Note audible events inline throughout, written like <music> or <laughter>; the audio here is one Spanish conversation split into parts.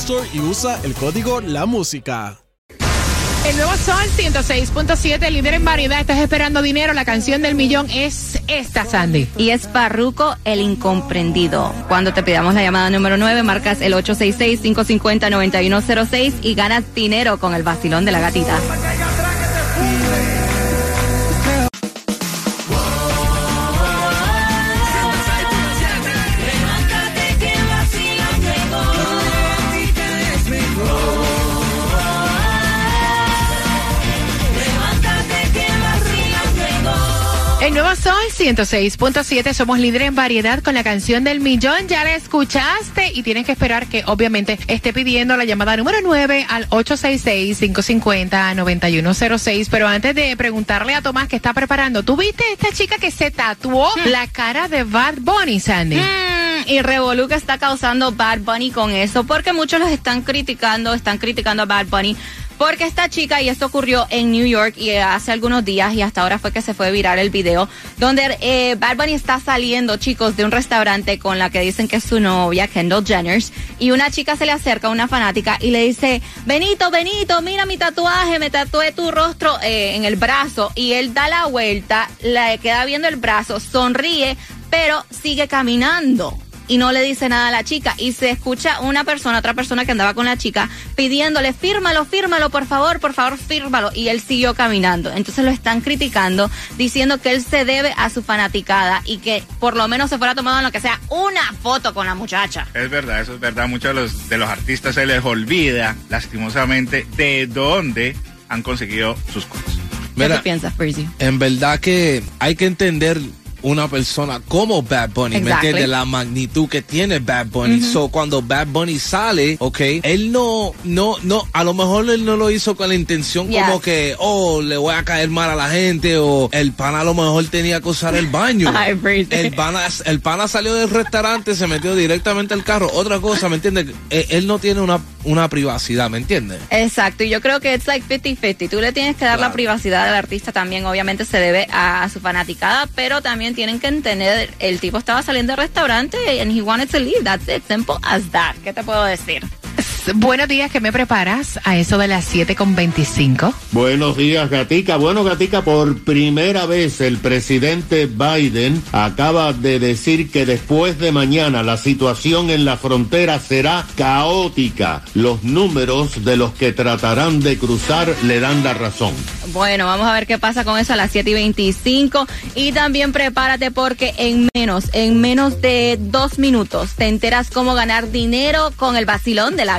Store y usa el código La Música. El nuevo Sol 106.7, líder en variedad. Estás esperando dinero. La canción del millón es esta, Sandy. Y es Parruco el incomprendido. Cuando te pidamos la llamada número 9, marcas el 866-550-9106 y ganas dinero con el vacilón de la gatita. Sol 106.7, somos líderes en variedad con la canción del millón. Ya la escuchaste y tienes que esperar que obviamente esté pidiendo la llamada número 9 al 866-550-9106. Pero antes de preguntarle a Tomás qué está preparando, ¿tú viste esta chica que se tatuó la cara de Bad Bunny, Sandy? Mm, y Revolu que está causando Bad Bunny con eso, porque muchos los están criticando, están criticando a Bad Bunny. Porque esta chica, y esto ocurrió en New York y hace algunos días, y hasta ahora fue que se fue viral el video, donde eh, está saliendo, chicos, de un restaurante con la que dicen que es su novia, Kendall Jenner, y una chica se le acerca, una fanática, y le dice, Benito, Benito, mira mi tatuaje, me tatué tu rostro eh, en el brazo, y él da la vuelta, le queda viendo el brazo, sonríe, pero sigue caminando y no le dice nada a la chica. Y se escucha una persona, otra persona que andaba con la chica, pidiéndole, fírmalo, fírmalo, por favor, por favor, fírmalo. Y él siguió caminando. Entonces lo están criticando, diciendo que él se debe a su fanaticada y que por lo menos se fuera tomado en lo que sea una foto con la muchacha. Es verdad, eso es verdad. Muchos de los, de los artistas se les olvida, lastimosamente, de dónde han conseguido sus cosas. ¿Qué Mira, tú piensas, Percy? en verdad que hay que entender una persona como Bad Bunny, ¿me entiendes? La magnitud que tiene Bad Bunny. So, cuando Bad Bunny sale, ok, él no, no, no, a lo mejor él no lo hizo con la intención Yes. como que, oh, le voy a caer mal a la gente o el pana a lo mejor tenía que usar el baño. <laughs> El pana, el pana salió del restaurante, se metió directamente al carro. Otra cosa, ¿me entiendes? Eh, Él no tiene una, una privacidad, ¿me entiendes? Exacto, y yo creo que es like 50-50. Tú le tienes que dar la privacidad al artista también, obviamente se debe a, a su fanaticada, pero también tienen que entender, el tipo estaba saliendo del restaurante and he wanted to leave. That's it, simple as that. ¿Qué te puedo decir? Buenos días, ¿qué me preparas a eso de las 7 con 25? Buenos días, Gatica. Bueno, Gatica, por primera vez el presidente Biden acaba de decir que después de mañana la situación en la frontera será caótica. Los números de los que tratarán de cruzar le dan la razón. Bueno, vamos a ver qué pasa con eso a las 7 y 25. Y también prepárate porque en menos, en menos de dos minutos te enteras cómo ganar dinero con el vacilón de la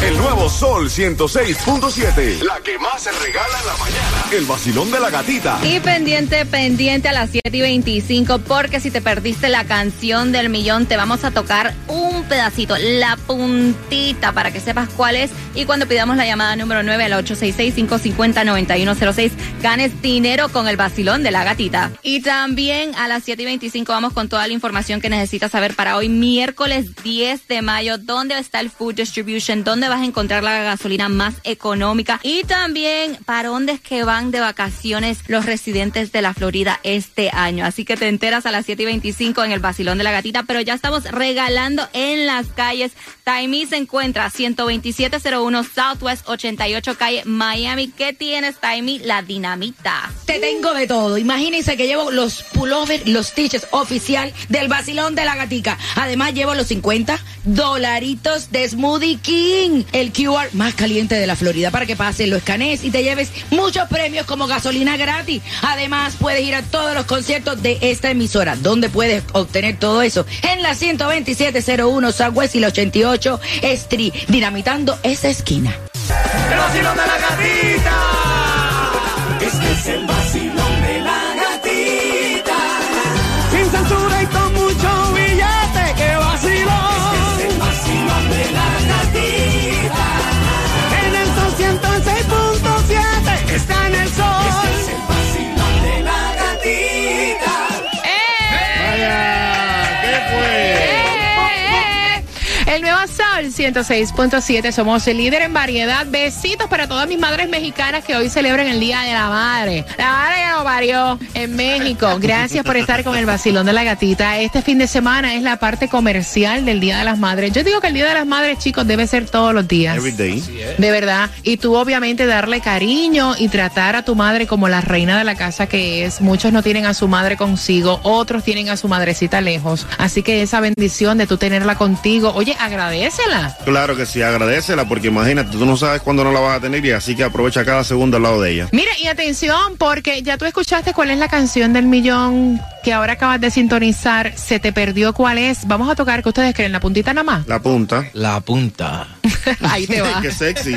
El nuevo Sol 106.7. La que más se regala en la mañana. El vacilón de la gatita. Y pendiente, pendiente a las 7 y 25, porque si te perdiste la canción del millón, te vamos a tocar un pedacito, la puntita, para que sepas cuál es. Y cuando pidamos la llamada número 9 al 866-550-9106, ganes dinero con el vacilón de la gatita. Y también a las 7 y 25 vamos con toda la información que necesitas saber para hoy, miércoles 10 de mayo. ¿Dónde está el Food Distribution? ¿Dónde vas a encontrar la gasolina más económica y también para dónde es que van de vacaciones los residentes de la Florida este año. Así que te enteras a las 7 y 25 en el Basilón de la Gatita, pero ya estamos regalando en las calles. Taimí se encuentra 12701 Southwest 88 calle Miami. ¿Qué tienes, Taimí? La dinamita. Te tengo de todo. Imagínense que llevo los pullovers, los t-shirts oficial del Basilón de la Gatica. Además llevo los 50 dolaritos de Smoothie King, el QR más caliente de la Florida para que pases, lo escanees y te lleves muchos premios como gasolina gratis. Además puedes ir a todos los conciertos de esta emisora. ¿Dónde puedes obtener todo eso? En la 12701 Southwest y la 88 Street, dinamitando esa esquina. El vacilón de la fue? El nuevo Sol 106.7, somos el líder en variedad. Besitos para todas mis madres mexicanas que hoy celebran el Día de la Madre. La madre que lo parió en México. Gracias por estar con el vacilón de la gatita. Este fin de semana es la parte comercial del Día de las Madres. Yo digo que el Día de las Madres, chicos, debe ser todos los días. Every day. De verdad. Y tú obviamente darle cariño y tratar a tu madre como la reina de la casa que es. Muchos no tienen a su madre consigo, otros tienen a su madrecita lejos. Así que esa bendición de tú tenerla contigo, oye, agradecela. Claro que sí, agradecela, porque imagínate, tú no sabes cuándo no la vas a tener y así que aprovecha cada segundo al lado de ella. Mira, y atención, porque ya tú escuchaste cuál es la canción del millón que ahora acabas de sintonizar. Se te perdió cuál es. Vamos a tocar que ustedes creen la puntita nada más. La punta. La punta. <laughs> Ahí te <laughs> va. Qué sexy.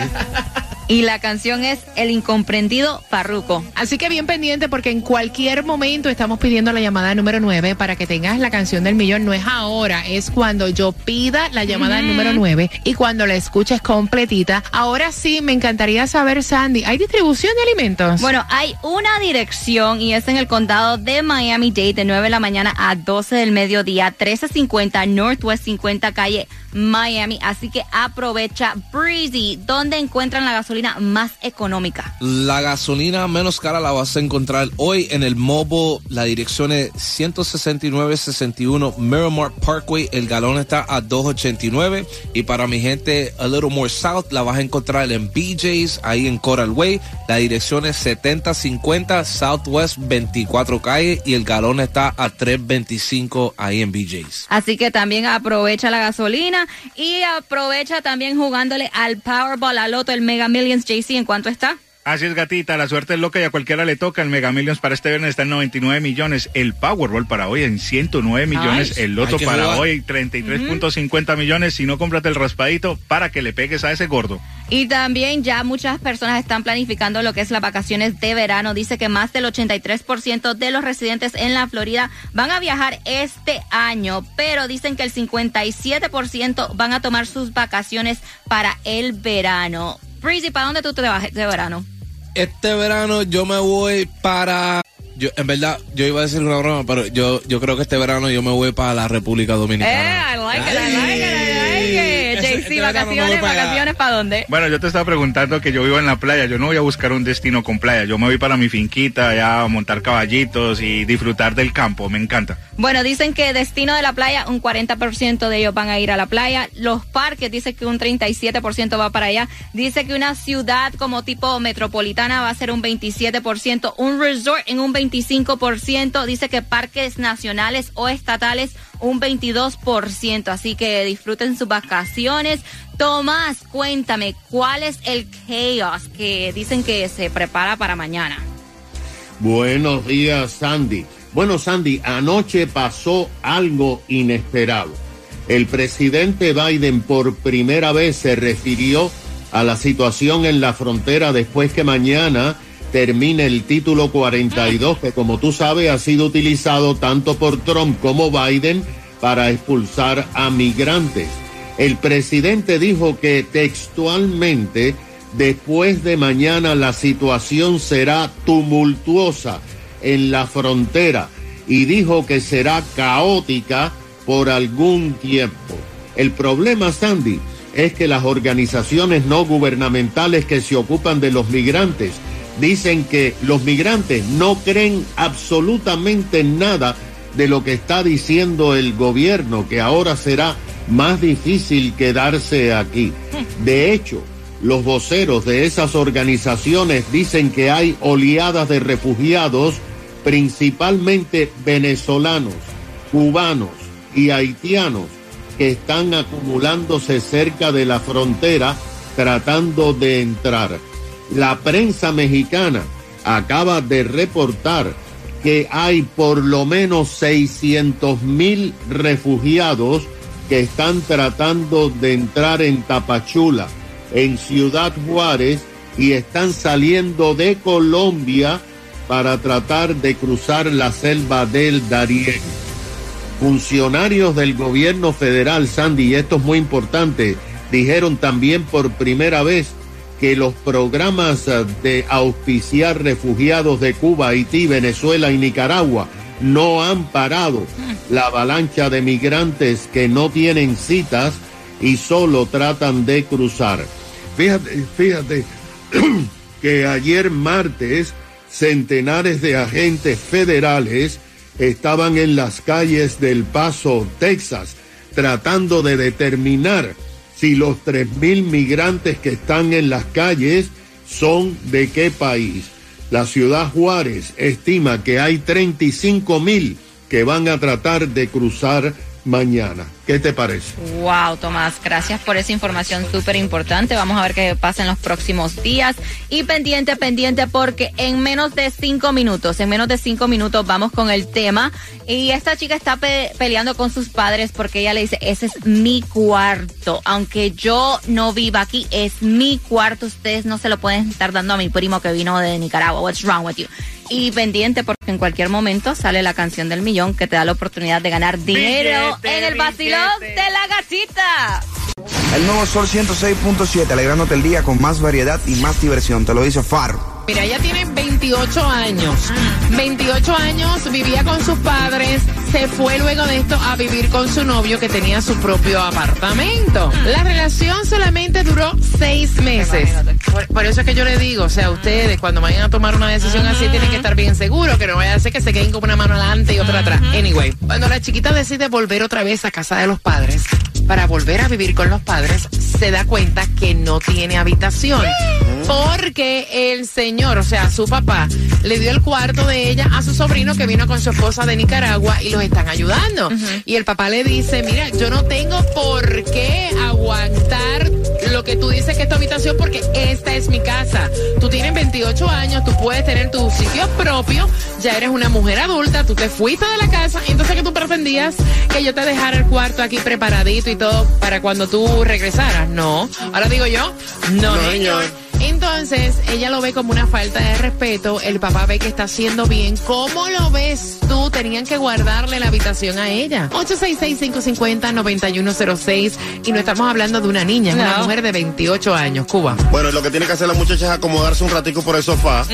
Y la canción es El incomprendido Farruco. Así que bien pendiente porque en cualquier momento estamos pidiendo la llamada número 9 para que tengas la canción del millón. No es ahora, es cuando yo pida la llamada número 9 y cuando la escuches completita. Ahora sí, me encantaría saber, Sandy, ¿hay distribución de alimentos? Bueno, hay una dirección y es en el condado de Miami-Dade de 9 de la mañana a 12 del mediodía, 1350 Northwest 50 calle Miami. Así que aprovecha Breezy, donde encuentran la gasolina más económica. La gasolina menos cara la vas a encontrar hoy en el Mobile. La dirección es 16961 Miramar Parkway. El galón está a 289. Y para mi gente a little more south, la vas a encontrar en BJ's, ahí en Coral Way. La dirección es 7050 Southwest 24 calle. Y el galón está a 325 ahí en BJ's. Así que también aprovecha la gasolina y aprovecha también jugándole al Powerball, al Loto, el Mega Millions JC. ¿En cuánto está? Así es, gatita, la suerte es loca y a cualquiera le toca. El Mega Millions para este viernes está en 99 millones. El Powerball para hoy en 109 millones. Ay, el Loto para jugar. hoy 33.50 millones. Si no, cómprate el raspadito para que le pegues a ese gordo. Y también ya muchas personas están planificando lo que es las vacaciones de verano. Dice que más del 83% de los residentes en la Florida van a viajar este año, pero dicen que el 57% van a tomar sus vacaciones para el verano. Breezy, ¿para dónde tú te vas de verano? Este verano yo me voy para. Yo, en verdad, yo iba a decir una broma, pero yo, yo creo que este verano yo me voy para la República Eh, Dominicana. I like it, I like it, I like it. Este vacaciones, para vacaciones, ¿para dónde? Bueno, yo te estaba preguntando que yo vivo en la playa. Yo no voy a buscar un destino con playa. Yo me voy para mi finquita, allá a montar caballitos y disfrutar del campo. Me encanta. Bueno, dicen que destino de la playa, un 40% de ellos van a ir a la playa. Los parques, dice que un 37% va para allá. Dice que una ciudad como tipo metropolitana va a ser un 27%. Un resort en un 25%. Dice que parques nacionales o estatales un 22%. Así que disfruten sus vacaciones. Tomás, cuéntame, ¿cuál es el chaos que dicen que se prepara para mañana? Buenos días, Sandy. Bueno, Sandy, anoche pasó algo inesperado. El presidente Biden por primera vez se refirió a la situación en la frontera después que mañana termine el título 42, que como tú sabes ha sido utilizado tanto por Trump como Biden para expulsar a migrantes. El presidente dijo que textualmente después de mañana la situación será tumultuosa en la frontera y dijo que será caótica por algún tiempo. El problema, Sandy, es que las organizaciones no gubernamentales que se ocupan de los migrantes dicen que los migrantes no creen absolutamente nada de lo que está diciendo el gobierno, que ahora será más difícil quedarse aquí. De hecho, los voceros de esas organizaciones dicen que hay oleadas de refugiados, principalmente venezolanos, cubanos y haitianos, que están acumulándose cerca de la frontera tratando de entrar. La prensa mexicana acaba de reportar que hay por lo menos 600 mil refugiados que están tratando de entrar en Tapachula, en Ciudad Juárez, y están saliendo de Colombia para tratar de cruzar la selva del Darién. Funcionarios del gobierno federal, Sandy, y esto es muy importante, dijeron también por primera vez que los programas eh, de auspiciar refugiados de Cuba, Haití, Venezuela y Nicaragua no han parado la avalancha de migrantes que no tienen citas y solo tratan de cruzar. Fíjate, fíjate <clears throat> que ayer martes centenares de agentes federales estaban en las calles del Paso, Texas, tratando de determinar si los 3.000 migrantes que están en las calles son de qué país. La ciudad Juárez estima que hay 35.000 que van a tratar de cruzar mañana. ¿Qué te parece? Wow, Tomás, gracias por esa información súper importante. Vamos a ver qué pasa en los próximos días. Y pendiente, pendiente, porque en menos de cinco minutos, en menos de cinco minutos vamos con el tema. Y esta chica está pe peleando con sus padres porque ella le dice, ese es mi cuarto. Aunque yo no viva aquí, es mi cuarto. Ustedes no se lo pueden estar dando a mi primo que vino de Nicaragua. What's wrong with you? Y pendiente porque en cualquier momento sale la canción del millón que te da la oportunidad de ganar dinero Billete, en el vacilón billete. de la gatita. El nuevo Sol 106.7, alegrándote el día con más variedad y más diversión. Te lo dice Faro. Mira, ella tiene 28 años. 28 años, vivía con sus padres, se fue luego de esto a vivir con su novio que tenía su propio apartamento. La relación solamente duró seis meses. Por, por eso es que yo le digo, o sea, ustedes cuando vayan a tomar una decisión así tienen que estar bien seguros, que no vaya a ser que se queden con una mano adelante y otra atrás. Anyway, cuando la chiquita decide volver otra vez a casa de los padres, para volver a vivir con los padres, se da cuenta que no tiene habitación. Porque el señor, o sea, su papá, le dio el cuarto de ella a su sobrino que vino con su esposa de Nicaragua y los están ayudando. Y el papá le dice, mira, yo no tengo por qué aguantar lo que tú dices que es tu habitación porque esta es mi casa. Tú tienes 28 años, tú puedes tener tu sitio propio, ya eres una mujer adulta, tú te fuiste de la casa, entonces que tú pretendías que yo te dejara el cuarto aquí preparadito y todo para cuando tú regresaras. No, ahora digo yo, no, No, señor. señor. Entonces, ella lo ve como una falta de respeto, el papá ve que está haciendo bien. ¿Cómo lo ves tú? Tenían que guardarle la habitación a ella. 866-550-9106 y no estamos hablando de una niña, es una mujer de 28 años, Cuba. Bueno, lo que tiene que hacer la muchacha es acomodarse un ratico por el sofá,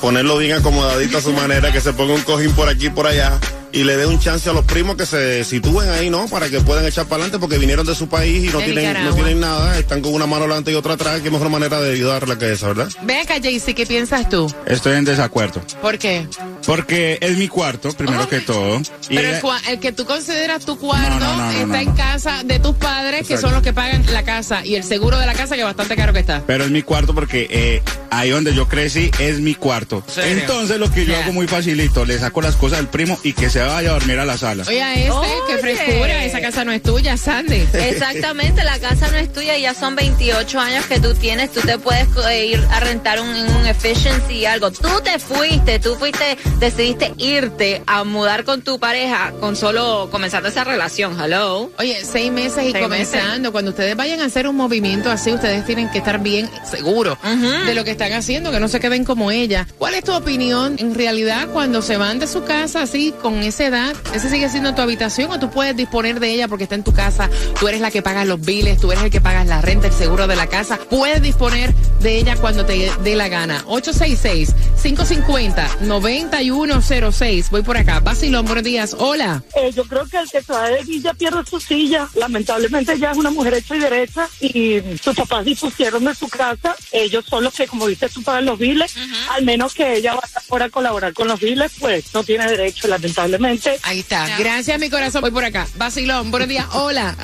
ponerlo bien acomodadito a su <laughs> manera, que se ponga un cojín por aquí y por allá. Y le dé un chance a los primos que se sitúen ahí, ¿no? Para que puedan echar para adelante porque vinieron de su país y no De tienen, no tienen nada, están con una mano adelante y otra atrás. Qué mejor manera de ayudarla que esa, ¿verdad? Ve acá, Jaycee, ¿qué piensas tú? Estoy en desacuerdo. ¿Por qué? Porque es mi cuarto, primero que todo. Y Pero ella- el, que tú consideras tu cuarto No, no, no, no, está no. en casa de tus padres, que Exacto. son los que pagan la casa y el seguro de la casa, que bastante caro que está. Pero es mi cuarto porque eh, ahí donde yo crecí es mi cuarto. ¿Serio? Entonces lo que yo hago muy facilito, le saco las cosas al primo y que se vaya a dormir a la sala. Oye, a este, qué frescura, esa casa no es tuya, Sandy. Exactamente, la casa no es tuya, ya son 28 años que tú tienes, tú te puedes eh, ir a rentar un, un efficiency algo. Tú te fuiste, tú fuiste, decidiste irte a mudar con tu pareja con solo comenzando esa relación, hello. Oye, seis meses y Seis comenzando. Cuando ustedes vayan a hacer un movimiento así, ustedes tienen que estar bien seguros de lo que están haciendo, que no se queden como ella. ¿Cuál es tu opinión en realidad cuando se van de su casa así, con esa edad? ¿Ese sigue siendo tu habitación o tú puedes disponer de ella porque está en tu casa? Tú eres la que pagas los biles, tú eres el que pagas la renta, el seguro de la casa. Puedes disponer de ella cuando te dé la gana. 550-9106. Voy por acá. Basilón, buenos días. Hola. Eh, yo creo que el que se va de Villa pierde su silla. Lamentablemente ella es una mujer hecha y derecha y sus papás dispusieron de su casa. Ellos son los que, como dice tú, pagan los biles. Al menos que ella vaya ahora a colaborar con los biles, pues no tiene derecho, lamentablemente. Ahí está. Gracias, mi corazón. Voy por acá. Basilón, buenos días. Hola.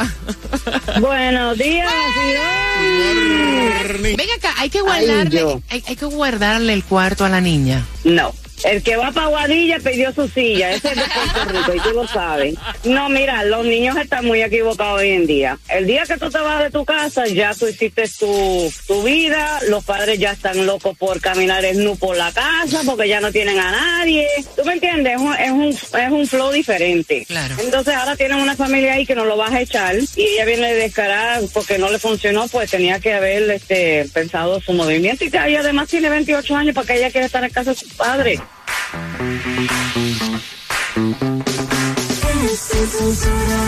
<laughs> Buenos días, Ven acá, hay que guardarle, hay, hay que guardarle el cuarto a la niña. No. El que va para Guadilla pidió su silla, ese es de Puerto <laughs> Rico y tú lo sabes. No, mira, los niños están muy equivocados hoy en día. El día que tú te vas de tu casa, ya tú hiciste tu, tu vida, los padres ya están locos por caminar nu por la casa porque ya no tienen a nadie. ¿Tú me entiendes? Es un, es un, es un flow diferente. Claro. Entonces ahora tienen una familia ahí que no lo vas a echar y ella viene descarada porque no le funcionó, pues tenía que haber este, pensado su movimiento y que ella además tiene 28 años para que ella quiera estar en casa de sus padres. Sin censura,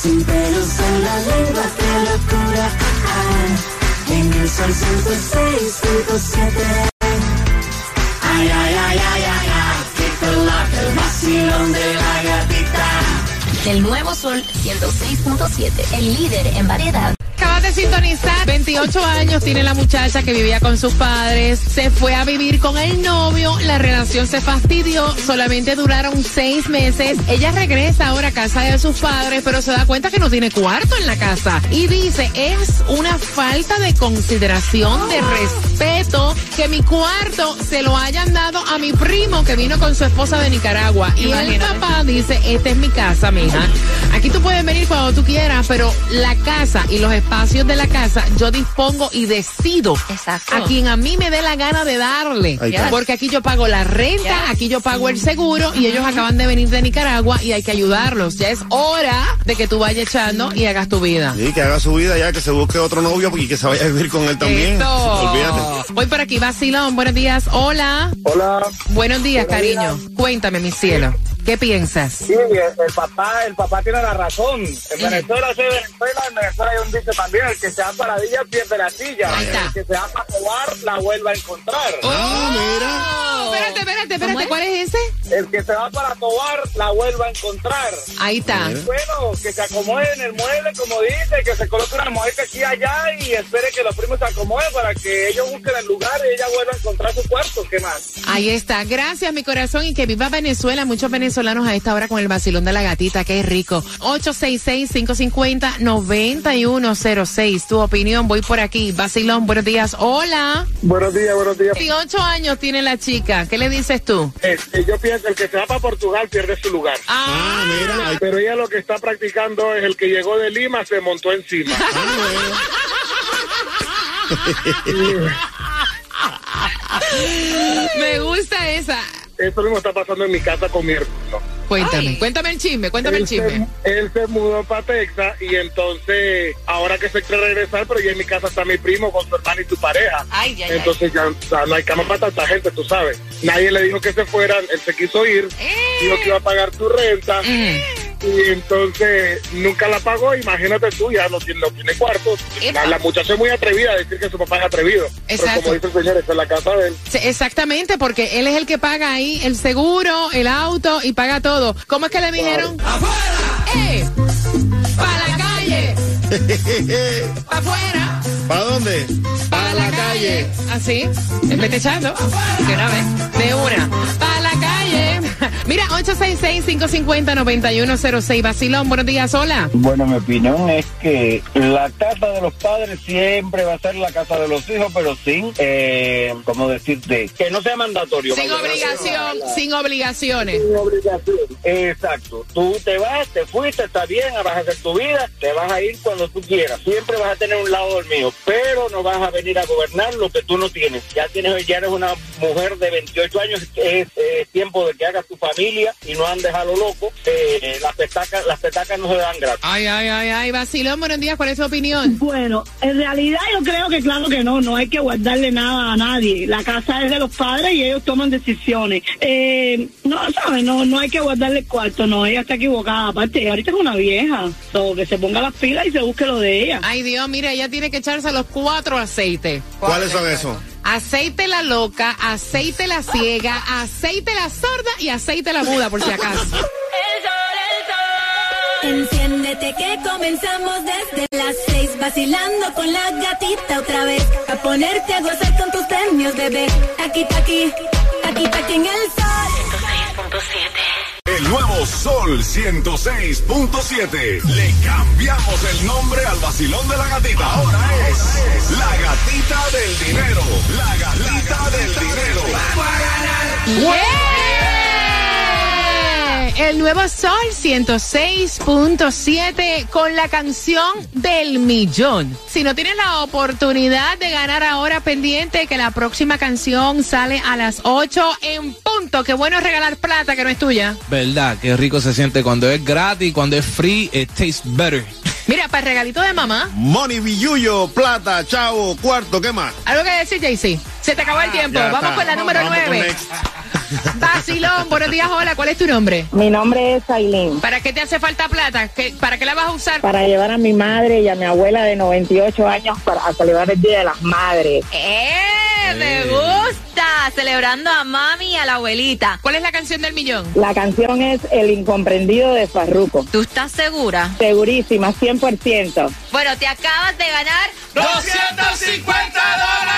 sin pelos en la lengua, qué locura. Ah, en el sol 106.7. Ay, ay, ay, ay, ay, ay, que coloca el vacilón de la gatita. El nuevo Sol 106.7, el líder en variedad. Acabas de sintonizar. 28 años tiene la muchacha que vivía con sus padres. Se fue a vivir con el novio. La relación se fastidió. Solamente duraron seis meses. Ella regresa ahora a casa de sus padres, pero se da cuenta que no tiene cuarto en la casa. Y dice, es una falta de consideración, de respeto, que mi cuarto se lo hayan dado a mi primo que vino con su esposa de Nicaragua. Y el papá dice, esta es mi casa, mija. Aquí tú puedes venir cuando tú quieras, pero la casa y los espacios de la casa yo dispongo y decido a quien a mí me dé la gana de darle. Porque aquí yo pago la renta, aquí yo pago el seguro y ellos acaban de venir de Nicaragua y hay que ayudarlos. Ya es hora de que tú vayas echando y hagas tu vida. Sí, que haga su vida ya, que se busque otro novio y que se vaya a vivir con él también. Eso. Olvídate. Voy por aquí, Vacilón. Buenos días. Hola. Hola. Buenos días, Buenos cariño. Cuéntame, mi cielo. ¿Qué piensas? Sí, el, el papá, el papá tiene la razón. En Venezuela de Venezuela, en Venezuela hay un dicho también, el que se da para Villa pierde la silla. El que se da para robar la vuelve a encontrar. Oh, Espérate, espérate, espérate. ¿Cuál es ese? El que se va para tobar la vuelve a encontrar. Ahí está. Bueno, que se acomode en el mueble, como dice, que se coloque una mujer aquí y allá y espere que los primos se acomoden para que ellos busquen el lugar y ella vuelva a encontrar su cuarto. ¿Qué más? Ahí está. Gracias, mi corazón. Y que viva Venezuela. Muchos venezolanos a esta hora con el vacilón de la gatita. Qué rico. 866-550-9106. Tu opinión. Voy por aquí. Vacilón, buenos días. Hola. Buenos días, buenos días. 18 años tiene la chica. ¿Qué le dices tú? Este, yo pienso que el que se va para Portugal pierde su lugar. Ah, mira. Pero ella lo que está practicando es el que llegó de Lima se montó encima. <laughs> Me gusta esa. Eso mismo está pasando en mi casa con mi hermano. Cuéntame, cuéntame el chisme, cuéntame el se- chisme. Él se mudó para Texas y entonces, ahora que se quiere regresar, pero ya en mi casa está mi primo con su hermano y su pareja. Ay, ay, ay. entonces ya, ya no hay cama para tanta gente, tú sabes. Nadie le dijo que se fueran, él se quiso ir, Eh. dijo que iba a pagar su renta. Y entonces nunca la pagó, imagínate tú, ya no tiene, no tiene cuarto. La, la muchacha es muy atrevida a decir que su papá es atrevido. Exacto. Pero como dice el señor, esta es la casa de él. Sí, Exactamente, porque él es el que paga ahí el seguro, el auto y paga todo. ¿Cómo es que le dijeron? ¡Afuera! ¡Eh! ¡Para la calle! <laughs> ¡Para afuera! ¿Para dónde? ¡Para la calle! Así, vete echando. De una vez. De una. ¡Para! Mira, 866-550-9106. Vacilón, buenos días, hola. Bueno, mi opinión es que la casa de los padres siempre va a ser la casa de los hijos, pero sin, eh, ¿cómo decirte? Que no sea mandatorio. Sin obligación, sin obligaciones. Sin obligación. Exacto. Tú te vas, te fuiste, está bien, vas a hacer tu vida, te vas a ir cuando tú quieras. Siempre vas a tener un lado del mío, pero no vas a venir a gobernar lo que tú no tienes. Ya tienes, ya eres una mujer de 28 años, es, eh, tiempo de que hagas tu familia y no andes a lo loco. Eh, las petacas, las petacas no se dan gratis. Ay, ay, ay, ay. Vacilón, buenos días, ¿cuál es tu opinión? Bueno, en realidad yo creo que claro que no, no hay que guardarle nada a nadie. La casa es de los padres y ellos toman decisiones. Eh, no, ¿sabes? No, no hay que guardarle el cuarto, no, ella está equivocada. Aparte, ahorita es una vieja, so, que se ponga las pilas y se busque lo de ella. Ay, Dios, mira, ella tiene que echarse los cuatro aceites. ¿Cuáles son esos? Aceite la loca, aceite la ciega, aceite la sorda y aceite la muda, por si acaso. <laughs> Enciéndete que comenzamos desde las seis vacilando con la gatita otra vez. A ponerte a gozar con tus premios bebé. Aquí aquí aquí aquí en el sol. 106.7 El nuevo Sol 106.7 Le cambiamos el nombre al vacilón de la gatita. Ahora es la gatita del dinero La gatita del dinero El nuevo Sol 106.7 con la canción del millón. Si no tienes la oportunidad de ganar ahora pendiente que la próxima canción sale a las 8 en punto. Qué bueno es regalar plata que no es tuya. Verdad, qué rico se siente cuando es gratis, cuando es free, it tastes better. Mira, para el regalito de mamá. Money, billuyo, plata, chavo, cuarto, ¿qué más? ¿Algo que decir, JC? Se te acabó el tiempo. ya Vamos está. con la número Vamos con 9. next. <laughs> Basilón, buenos días, hola. ¿Cuál es tu nombre? Mi nombre es Aileen. ¿Para qué te hace falta plata? ¿Qué- ¿Para qué la vas a usar? Para llevar a mi madre y a mi abuela de 98 años para a celebrar el Día de las Madres. ¡Eh! Me gusta. Celebrando a mami y a la abuelita. ¿Cuál es la canción del millón? La canción es El Incomprendido de Farruco. ¿Tú estás segura? Segurísima, 100%. Bueno, te acabas de ganar 250 dólares.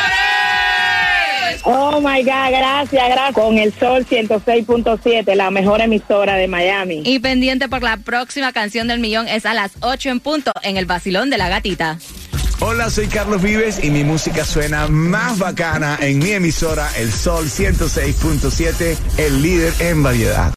Oh my God, gracias, gracias. Con el Sol 106.7, la mejor emisora de Miami. Y pendiente por la próxima canción del millón es a las 8 en punto en el vacilón de la gatita. Hola, soy Carlos Vives y mi música suena más bacana en mi emisora El Sol 106.7, el líder en variedad.